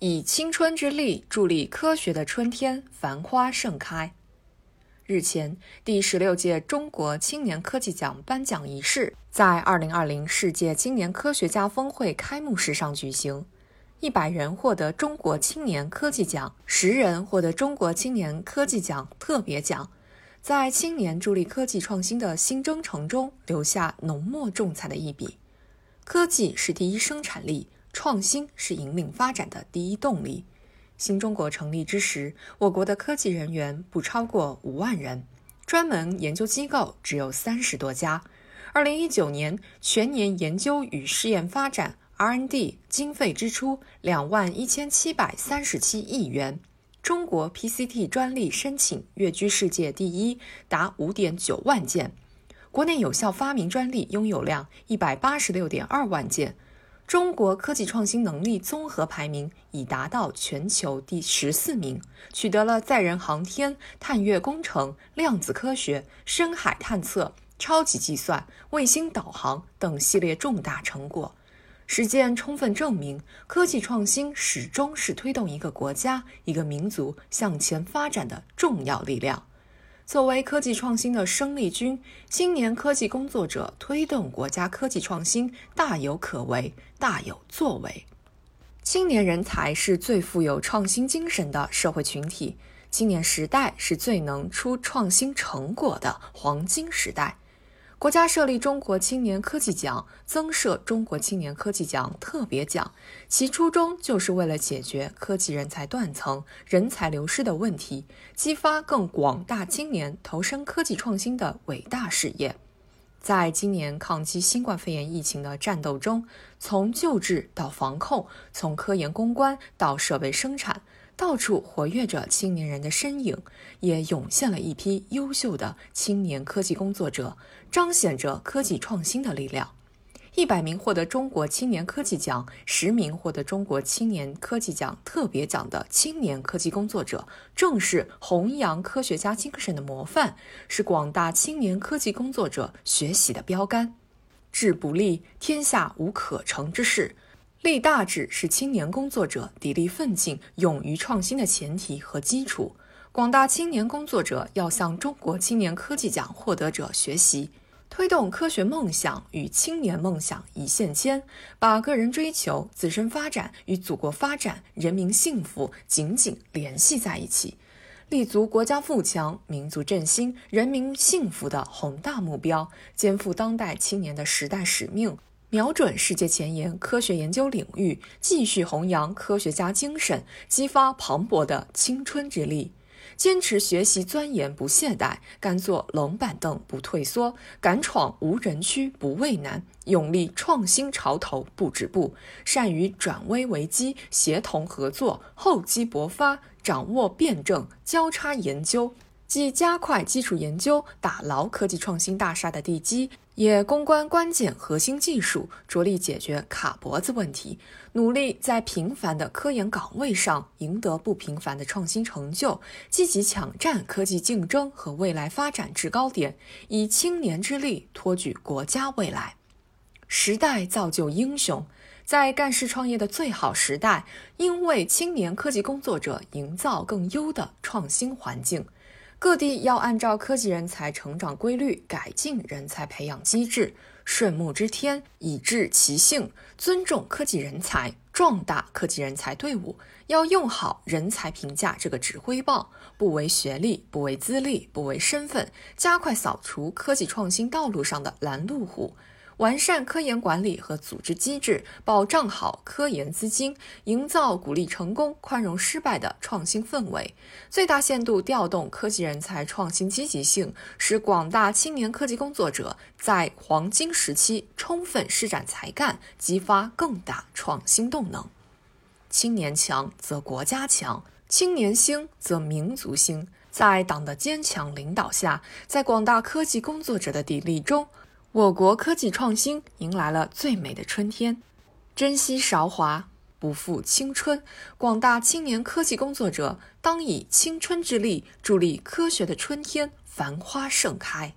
以青春之力助力科学的春天繁花盛开。日前，第十六届中国青年科技奖颁奖仪式在二零二零世界青年科学家峰会开幕式上举行。一百人获得中国青年科技奖，十人获得中国青年科技奖特别奖，在青年助力科技创新的新征程中留下浓墨重彩的一笔。科技是第一生产力。创新是引领发展的第一动力。新中国成立之时，我国的科技人员不超过五万人，专门研究机构只有三十多家。二零一九年全年研究与试验发展 （R&D） 经费支出两万一千七百三十七亿元，中国 PCT 专利申请跃居世界第一，达五点九万件。国内有效发明专利拥有量一百八十六点二万件。中国科技创新能力综合排名已达到全球第十四名，取得了载人航天、探月工程、量子科学、深海探测、超级计算、卫星导航等系列重大成果。实践充分证明，科技创新始终是推动一个国家、一个民族向前发展的重要力量。作为科技创新的生力军，青年科技工作者推动国家科技创新大有可为、大有作为。青年人才是最富有创新精神的社会群体，青年时代是最能出创新成果的黄金时代。国家设立中国青年科技奖，增设中国青年科技奖特别奖，其初衷就是为了解决科技人才断层、人才流失的问题，激发更广大青年投身科技创新的伟大事业。在今年抗击新冠肺炎疫情的战斗中，从救治到防控，从科研攻关到设备生产。到处活跃着青年人的身影，也涌现了一批优秀的青年科技工作者，彰显着科技创新的力量。一百名获得中国青年科技奖、十名获得中国青年科技奖特别奖的青年科技工作者，正是弘扬科学家精神的模范，是广大青年科技工作者学习的标杆。志不立，天下无可成之事。立大志是青年工作者砥砺奋进、勇于创新的前提和基础。广大青年工作者要向中国青年科技奖获得者学习，推动科学梦想与青年梦想一线牵，把个人追求、自身发展与祖国发展、人民幸福紧紧联系在一起，立足国家富强、民族振兴、人民幸福的宏大目标，肩负当代青年的时代使命。瞄准世界前沿科学研究领域，继续弘扬科学家精神，激发磅礴的青春之力。坚持学习钻研不懈怠，甘坐冷板凳不退缩，敢闯无人区不畏难，勇立创新潮头不止步。善于转危为机，协同合作，厚积薄发，掌握辩证，交叉研究。既加快基础研究，打牢科技创新大厦的地基，也攻关关键核心技术，着力解决卡脖子问题，努力在平凡的科研岗位上赢得不平凡的创新成就，积极抢占科技竞争和未来发展制高点，以青年之力托举国家未来。时代造就英雄，在干事创业的最好时代，应为青年科技工作者营造更优的创新环境。各地要按照科技人才成长规律改进人才培养机制，顺木之天，以治其性，尊重科技人才，壮大科技人才队伍。要用好人才评价这个指挥棒，不为学历，不为资历，不为身份，加快扫除科技创新道路上的拦路虎。完善科研管理和组织机制，保障好科研资金，营造鼓励成功、宽容失败的创新氛围，最大限度调动科技人才创新积极性，使广大青年科技工作者在黄金时期充分施展才干，激发更大创新动能。青年强则国家强，青年兴则民族兴。在党的坚强领导下，在广大科技工作者的砥砺中。我国科技创新迎来了最美的春天，珍惜韶华，不负青春。广大青年科技工作者当以青春之力助力科学的春天繁花盛开。